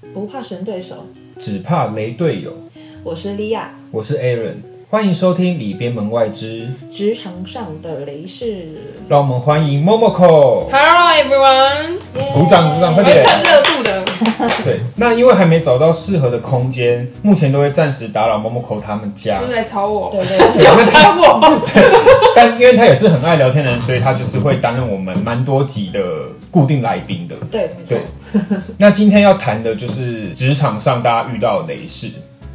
不怕神对手，只怕雷队友。我是莉亚。我是 Aaron，欢迎收听里边门外之，职场上的雷事，让我们欢迎 Momoko。Hello everyone，鼓掌鼓掌，快点！蹭热度的。对，那因为还没找到适合的空间，目前都会暂时打扰 Momoko 他们家。就是来吵我，对对就吵我。但因为他也是很爱聊天的人，所以他就是会担任我们蛮多集的固定来宾的。对，没错对。，那今天要谈的就是职场上大家遇到的雷事，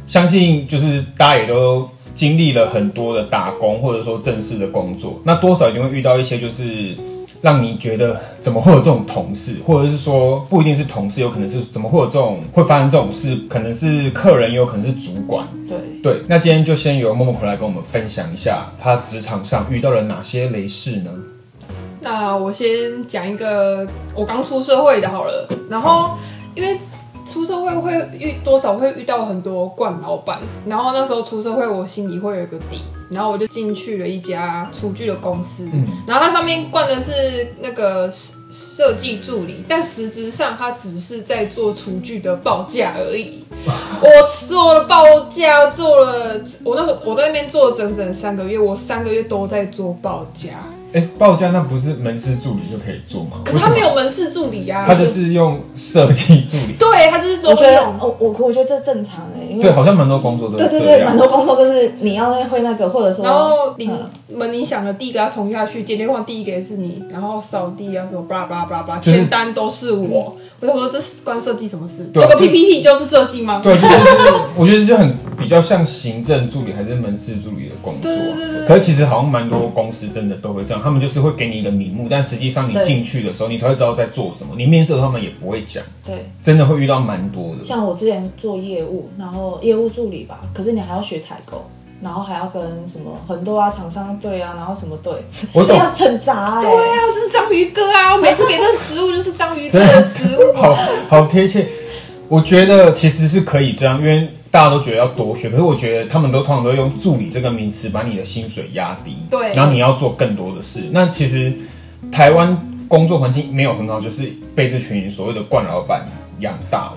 相信就是大家也都经历了很多的打工或者说正式的工作，那多少一定会遇到一些就是让你觉得怎么会有这种同事，或者是说不一定是同事，有可能是怎么会有这种会发生这种事，可能是客人，也有可能是主管。对，对，那今天就先由默默回来跟我们分享一下他职场上遇到了哪些雷事呢？那我先讲一个我刚出社会的好了，然后因为出社会会遇多少会遇到很多惯老板，然后那时候出社会我心里会有一个底，然后我就进去了一家厨具的公司，然后它上面冠的是那个设设计助理，但实质上它只是在做厨具的报价而已。我做了报价，做了我那个我在那边做了整整三个月，我三个月都在做报价。哎，报价那不是门市助理就可以做吗？可是他没有门市助理啊，他就是用设计助理。对他就是我觉得用。我我我觉得这正常哎，因为对，好像蛮多工作都是对对对，样。蛮多工作就是你要会那个，或者说，然后你嗯门铃响了，第一个要冲下去，接电话第一个也是你，然后扫地啊什么巴拉巴拉巴拉巴拉，就是签单都是我。我就说这是关设计什么事？对这个 PPT 就是设计吗？对，这就是我觉得就很比较像行政助理还是门市助理的工作。对对对对可是其实好像蛮多公司真的都会这样，他们就是会给你一个名目，但实际上你对进去的时候，你才会知道在做什么。你面试的时候他们也不会讲，对，真的会遇到蛮多的。像我之前做业务，然后业务助理吧，可是你还要学采购。然后还要跟什么很多啊厂商队啊，然后什么队，我都要很杂哎、对啊，我就是章鱼哥啊！我每次给这个职务就是章鱼哥的职务。好好贴切。我觉得其实是可以这样，因为大家都觉得要多学，可是我觉得他们都通常都会用助理这个名词把你的薪水压低，对然后你要做更多的事。那其实台湾工作环境没有很好，就是被这群所谓的惯老板养大了。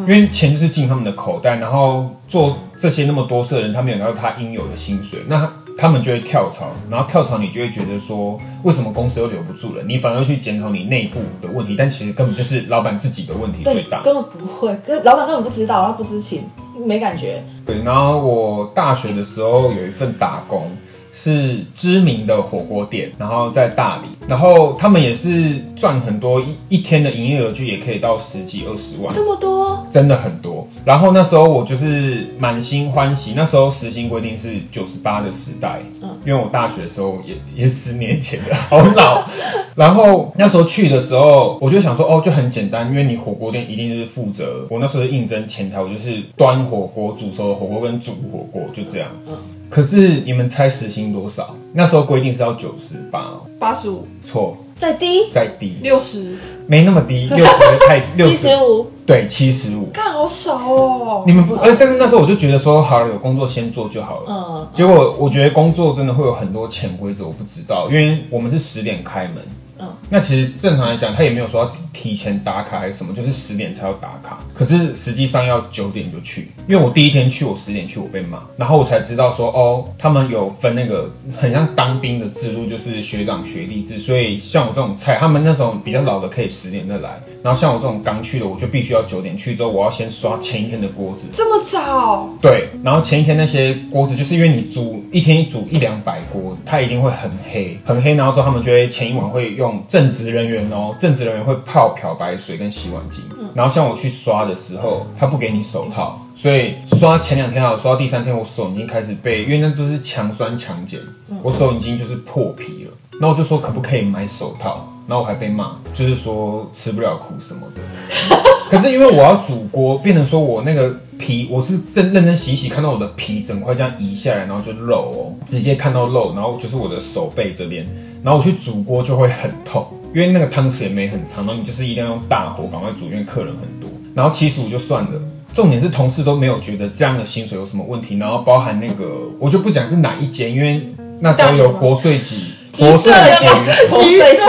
因为钱就是进他们的口袋，然后做这些那么多事的人，他没有拿到他应有的薪水，那他们就会跳槽，然后跳槽你就会觉得说，为什么公司又留不住了？你反而去检讨你内部的问题，但其实根本就是老板自己的问题最，大。根本不会，跟老板根本不知道，他不知情，没感觉。对，然后我大学的时候有一份打工，是知名的火锅店，然后在大理，然后他们也是赚很多，一一天的营业额就也可以到十几二十万。这么多，真的很多。然后那时候我就是满心欢喜，那时候时薪规定是九十八的时代，嗯，因为我大学的时候也 也十年前的，好老。然后那时候去的时候，我就想说，哦，就很简单，因为你火锅店一定是负责，我那时候应征前台，我就是端火锅、煮熟的火锅跟煮火锅，就这样。嗯。可是你们猜时薪多少？那时候规定是要九十八哦，八十五、错，再低再低，六十，没那么低，六十太六七十五，对，七十五。看好少哦。你们不，呃，但是那时候我就觉得说，好了，有工作先做就好了。嗯，结果我觉得工作真的会有很多潜规则，我不知道，因为我们是十点开门。嗯，那其实正常来讲，他也没有说要提前打卡还是什么，就是十点才要打卡。可是实际上要九点就去，因为我第一天去，我十点去，我被骂，然后我才知道说，哦，他们有分那个很像当兵的制度，就是学长学弟制，所以像我这种菜，他们那种比较老的可以十点再来，然后像我这种刚去的，我就必须要九点去，之后我要先刷前一天的锅子，这么早，对，然后前一天那些锅子，就是因为你煮一天一煮一两百锅，它一定会很黑，很黑。然后之后他们就会前一晚会用正职人员哦，正职人员会泡漂白水跟洗碗巾。然后像我去刷的时候，他不给你手套，所以刷前两天好，刷到第三天我手已经开始被，因为那都是强酸强碱，我手已经就是破皮了。然后我就说可不可以买手套，然后我还被骂，就是说吃不了苦什么的。可是因为我要煮锅，变成说我那个皮，我是真认真洗一洗，看到我的皮整块这样移下来，然后就肉哦，直接看到肉，然后就是我的手背这边，然后我去煮锅就会很痛，因为那个汤匙也没很长，然后你就是一定要用大火赶快煮，因为客人很多。然后七十五就算了，重点是同事都没有觉得这样的薪水有什么问题，然后包含那个我就不讲是哪一间，因为那时候有国税局，国税局。国税局，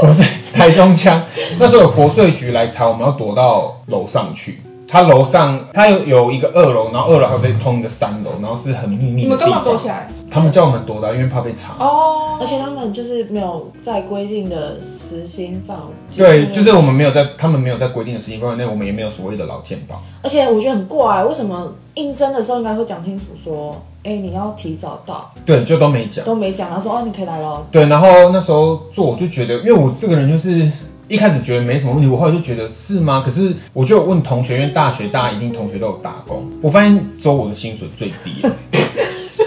国税 台中腔，那时候有国税局来查，我们要躲到楼上去。他楼上他有有一个二楼，然后二楼还有再通一个三楼，然后是很秘密的你们干嘛躲起来？他们叫我们躲的啊，因为怕被查。哦而且他们就是没有在规定的时薪范围。对，就是我们没有在，他们没有在规定的时间范围内，我们也没有所谓的劳健保。而且我觉得很怪，为什么应征的时候应该会讲清楚说，哎、你要提早到，对，就都没讲。都没讲，然后说哦，你可以来了。对，然后那时候做，我就觉得，因为我这个人就是一开始觉得没什么问题，我后来就觉得是吗？可是我就有问同学，因为大学大家一定同学都有打工，我发现只有我的薪水最低了。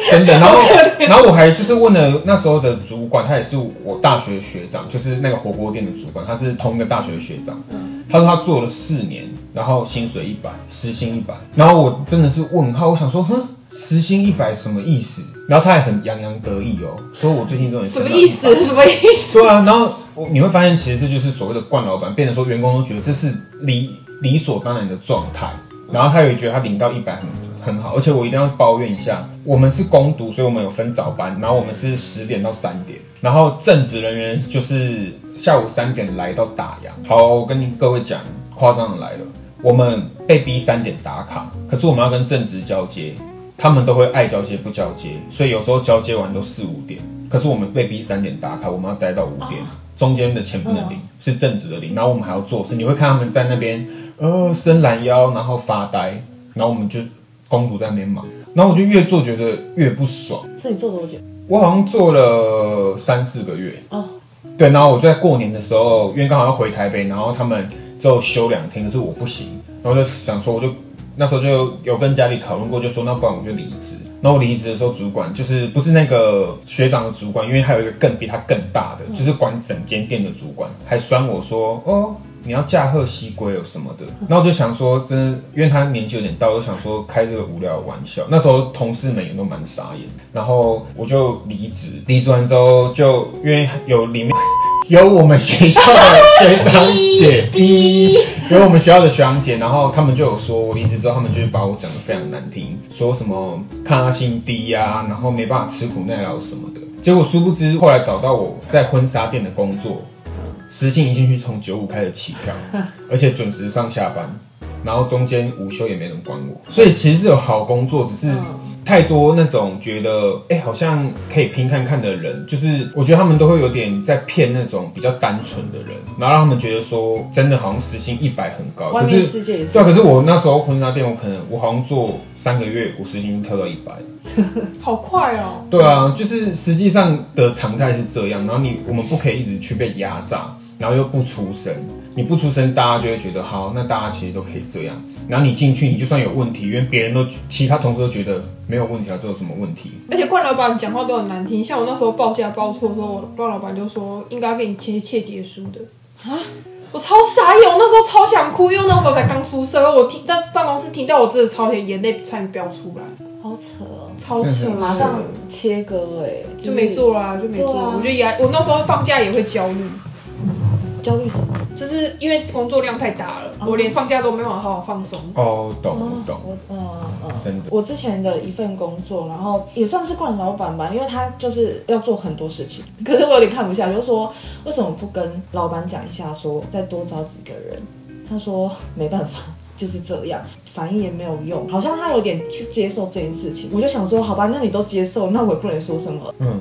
真的，然后，然后我还就是问了那时候的主管，他也是我大学学长，就是那个火锅店的主管，他是同一个大学的学长。他说他做了四年，然后薪水一百，时薪一百，然后我真的是问号，我想说，哼，时薪一百什么意思？然后他也很洋洋得意哦，说我最近终于什么意思？什么意思？对啊，然后我你会发现，其实这就是所谓的惯老板，变成说员工都觉得这是理理所当然的状态，然后他也觉得他领到一百很很好，而且我一定要抱怨一下，我们是攻读，所以我们有分早班，然后我们是十点到三点，然后正职人员就是下午三点来到打烊。好，我跟各位讲，夸张的来了，我们被逼三点打卡，可是我们要跟正职交接，他们都会爱交接不交接，所以有时候交接完都四五点，可是我们被逼三点打卡，我们要待到五点，中间的钱不能领，是正职的领，然后我们还要做事，你会看他们在那边呃伸懒腰，然后发呆，然后我们就公主在那边忙，然后我就越做觉得越不爽，是你做多久？我好像做了三四个月。哦，对，然后我就在过年的时候，因为刚好要回台北，然后他们只有休两天，可是我不行，然后就想说，我就那时候就有跟家里讨论过，就说那不然我就离职。然后我离职的时候，主管就是不是那个学长的主管，因为还有一个更比他更大的，就是管整间店的主管，还酸我说哦。你要驾鹤西归有什么的，然后我就想说，真的，因为他年纪有点大，我就想说开这个无聊的玩笑。那时候同事们也都蛮傻眼，然后我就离职。离职完之后，就因为有里面 有我们学校的学长姐，有我们学校的学长姐，然后他们就有说我离职之后，他们就是把我讲的非常难听，说什么抗压性低呀、然后没办法吃苦耐劳什么的。结果殊不知，后来找到我在婚纱店的工作，时薪一进去从九五开始起跳，而且准时上下班，然后中间午休也没人管我，所以其实是有好工作，只是太多那种觉得哎、好像可以拼看看的人，就是我觉得他们都会有点在骗那种比较单纯的人，然后让他们觉得说真的好像时薪一百很高，可是世界也是对啊，可是我那时候婚纱店，我可能我好像做三个月，我时薪就跳到一百。好快哦！对啊，就是实际上的常态是这样，然后你我们不可以一直去被压榨，然后又不出声，你不出声，大家就会觉得好，那大家其实都可以这样。然后你进去，你就算有问题，因为别人都其他同事都觉得没有问题啊，这有什么问题？而且冠老板讲话都很难听，像我那时候报价报错的时候，我的冠老板就说应该给你切切结书的啊。我超傻眼，我那时候超想哭，因为那时候才刚出社会，我听在办公室听到我真的超想眼泪差点飙出来，好扯哦，超扯，马上切割哎，就没做啦，就没做。啊我觉得也，我那时候放假也会焦虑，焦虑什么？就是因为工作量太大了，我连放假都没办法好好放松。哦，懂我懂，我嗯嗯，真的我之前的一份工作，然后也算是惯老板吧，因为他就是要做很多事情，可是我有点看不下去，就说为什么不跟老板讲一下说再多招几个人？他说没办法，就是这样，反应也没有用，好像他有点去接受这件事情。我就想说，好吧，那你都接受，那我也不能说什么，嗯，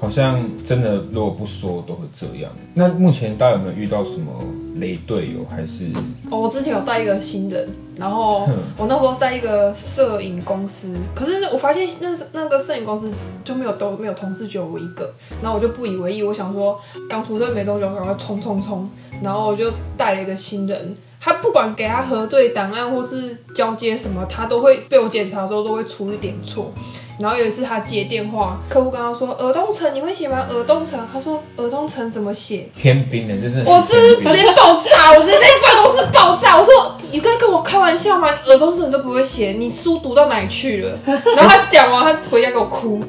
好像真的如果不说都会这样。那目前大家有没有遇到什么雷队友？还是哦，我之前有带一个新人，然后嗯我那时候在一个摄影公司，可是我发现那那个摄影公司就没有都没有同事，只有我一个，然后我就不以为意，我想说刚出生没多久，赶快冲冲冲，然后我就带了一个新人。他不管给他核对档案或是交接什么，他都会被我检查的时候都会出一点错。然后有一次他接电话，客户跟他说尔东城你会写吗？尔东城，他说尔东城怎么写？天兵的？就是我这是直接爆炸，我直接在办公室爆炸。我说你刚跟我开玩笑吗？耳东城都不会写，你书读到哪里去了？然后他讲完，他回家给我哭。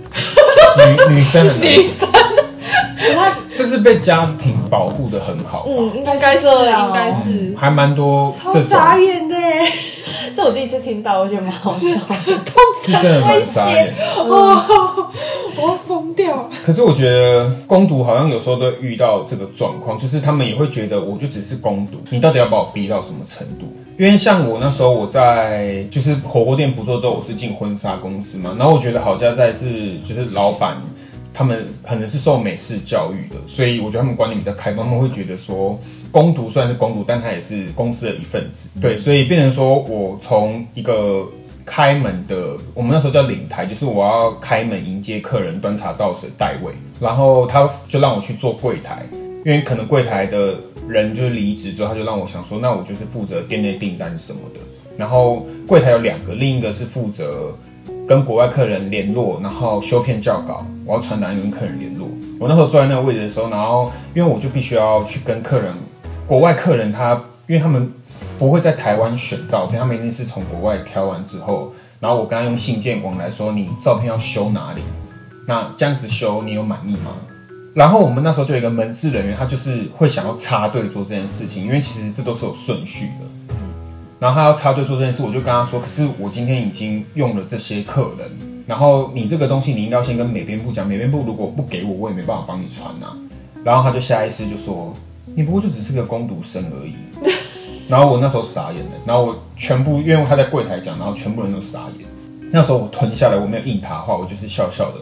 女女生 女生 他这是被家庭保护的很好吧？嗯，应该应该是这样哦应该是还蛮多超这种，傻眼的，这我第一次听到，我觉得蛮好笑的。通是真的蛮傻眼。哦，我要疯掉。可是我觉得攻读好像有时候都遇到这个状况，就是他们也会觉得我就只是攻读，你到底要把我逼到什么程度？因为像我那时候我在就是火锅店不做之后，我是进婚纱公司嘛，然后我觉得好家在是就是老板他们可能是受美式教育的，所以我觉得他们观念比较开放，他们会觉得说攻读虽然是攻读，但他也是公司的一份子，对，所以变成说我从一个。开门的，我们那时候叫领台，就是我要开门迎接客人、端茶倒水、带位，然后他就让我去做柜台，因为可能柜台的人就是离职之后，他就让我想说，那我就是负责店内订单什么的。然后柜台有两个，另一个是负责跟国外客人联络，然后修片校稿，我要传达跟客人联络。我那时候坐在那个位置的时候，然后因为我就必须要去跟客人，国外客人他，因为他们。不会在台湾选照片，他们一定是从国外挑完之后，然后我跟他用信件往来说，你照片要修哪里？那这样子修你有满意吗？然后我们那时候就有一个门市人员，他就是会想要插队做这件事情，因为其实这都是有顺序的。然后他要插队做这件事，我就跟他说，可是我今天已经用了这些客人，然后你这个东西你应该要先跟美编部讲，美编部如果不给我，我也没办法帮你传呐。然后他就下意识就说，你不过就只是个攻读生而已。然后我那时候傻眼了，然后我全部因为他在柜台讲，然后全部人都傻眼。那时候我吞下来，我没有应他的话，我就是笑笑的。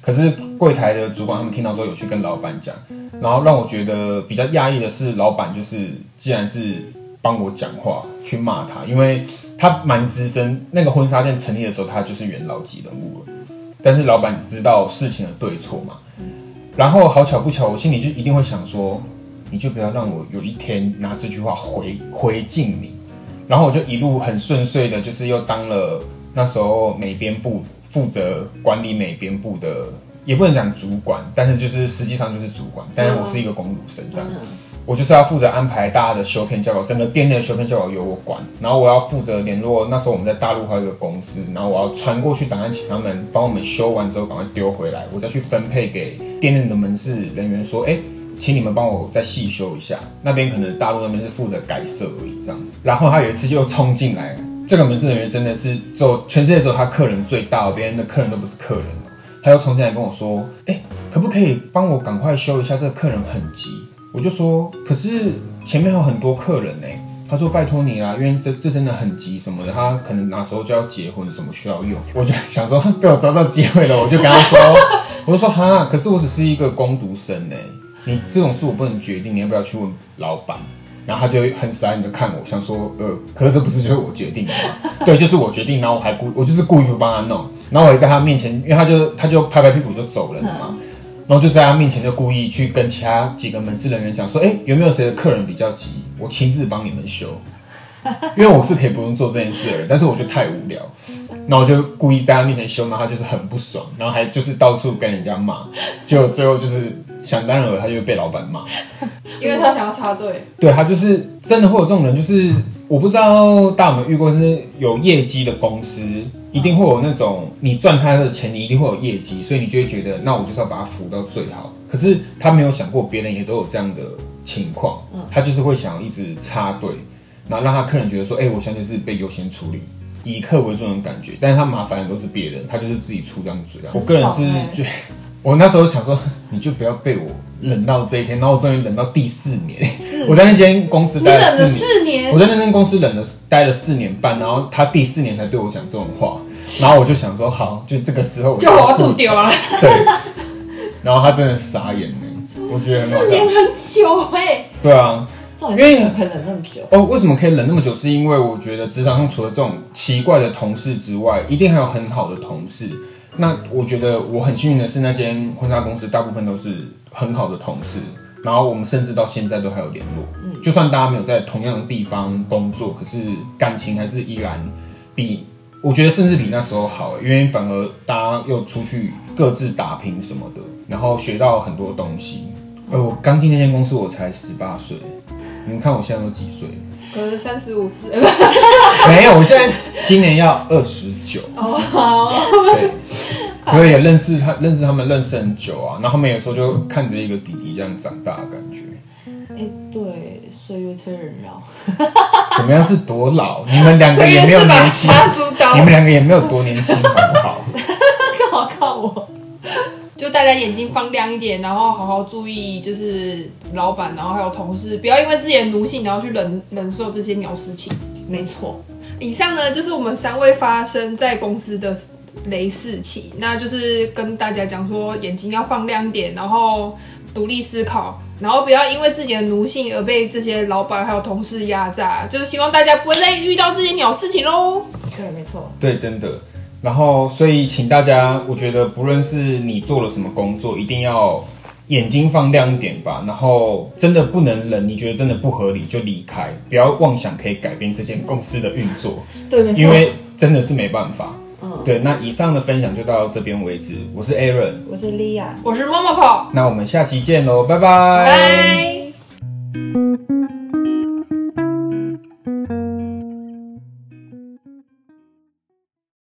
可是柜台的主管他们听到之后有去跟老板讲，然后让我觉得比较压抑的是，老板就是既然是帮我讲话去骂他，因为他蛮资深，那个婚纱店成立的时候他就是元老级人物了。但是老板知道事情的对错嘛，然后好巧不巧，我心里就一定会想说。你就不要让我有一天拿这句话回回敬你，然后我就一路很顺遂的，就是又当了那时候美编部负责管理美编部的，也不能讲主管，但是就是实际上就是主管，但是我是一个公路生这样，我就是要负责安排大家的修片教稿，整个店内的修片教稿由我管，然后我要负责联络那时候我们在大陆还有一个公司，然后我要传过去档案，请他们帮我们修完之后赶快丢回来，我再去分配给店内的门市人员说，哎。请你们帮我再细修一下，那边可能大陆那边是负责改色而已，这样。然后他有一次就冲进来，这个门市人员真的是做全世界只有他客人最大，别人的客人都不是客人他又冲进来跟我说：“哎，可不可以帮我赶快修一下？这个客人很急。”我就说：“可是前面还有很多客人呢。”他说：“拜托你啦，因为这这真的很急什么的，他可能哪时候就要结婚，什么需要用。”我就想说被我抓到机会了，我就跟他说：“ 我就说哈，可是我只是一个工读生呢。”你这种事我不能决定，你要不要去问老板？然后他就很傻眼的看我，想说，呃，可是这不是就是我决定的吗？对，就是我决定，然后我还故我就是故意不帮他弄，然后我也在他面前，因为他就他就拍拍屁股就走了嘛，然后就在他面前就故意去跟其他几个门市人员讲说，哎，有没有谁的客人比较急，我亲自帮你们修，因为我是可以不用做这件事的人，但是我就太无聊。然后我就故意在他面前修，然后他就是很不爽，然后还就是到处跟人家骂，就最后就是想当然了，他就被老板骂，因为他想要插队。对他就是真的会有这种人，就是我不知道大家有没有遇过，就是有业绩的公司，一定会有那种你赚他的钱，你一定会有业绩，所以你就会觉得那我就是要把他扶到最好。可是他没有想过别人也都有这样的情况，他就是会想一直插队，然后让他客人觉得说，哎，我现在是被优先处理。以客为重的感觉，但是他麻烦的都是别人，他就是自己出这样子。我个人是觉，我那时候想说，你就不要被我冷到这一天，然后我终于冷到第四年。我在那间公司待了四年，我在那间公司冷了待了四年半，然后他第四年才对我讲这种话，然后我就想说，好，就这个时候就我要吐掉了。对，然后他真的傻眼呢，我觉得四年很久哎。对啊。因为可以忍那么久哦？为什么可以冷那么久？是因为我觉得职场上除了这种奇怪的同事之外，一定还有很好的同事。那我觉得我很幸运的是，那间婚纱公司大部分都是很好的同事，然后我们甚至到现在都还有联络。嗯，就算大家没有在同样的地方工作，可是感情还是依然比我觉得甚至比那时候好，因为反而大家又出去各自打拼什么的，然后学到很多东西。呃，我刚进那间公司，我才十八岁。你们看我现在都几岁？可能三十五四。没有，我现在今年要二十九。哦，对，所以也认识他，认识他们认识很久啊。然后他们有时候就看着一个弟弟这样长大的感觉。哎，对，岁月催人老。怎么样是多老？你们两个也没有年轻，你们两个也没有多年轻，好不好？大大家眼睛放亮一点，然后好好注意，就是老板，然后还有同事，不要因为自己的奴性，然后去忍忍受这些鸟事情。没错，以上呢就是我们三位发生在公司的雷事情，那就是跟大家讲说，眼睛要放亮一点，然后独立思考，然后不要因为自己的奴性而被这些老板还有同事压榨，就是希望大家不会再遇到这些鸟事情喽。对，没错，对，真的。然后，所以请大家，我觉得不论是你做了什么工作，一定要眼睛放亮一点吧。然后，真的不能忍，你觉得真的不合理就离开，不要妄想可以改变这间公司的运作，对，没错，因为真的是没办法。嗯，对，那以上的分享就到这边为止。我是 Aaron，我是 Lia，，我是 Momoko，那我们下期见喽，拜拜。拜。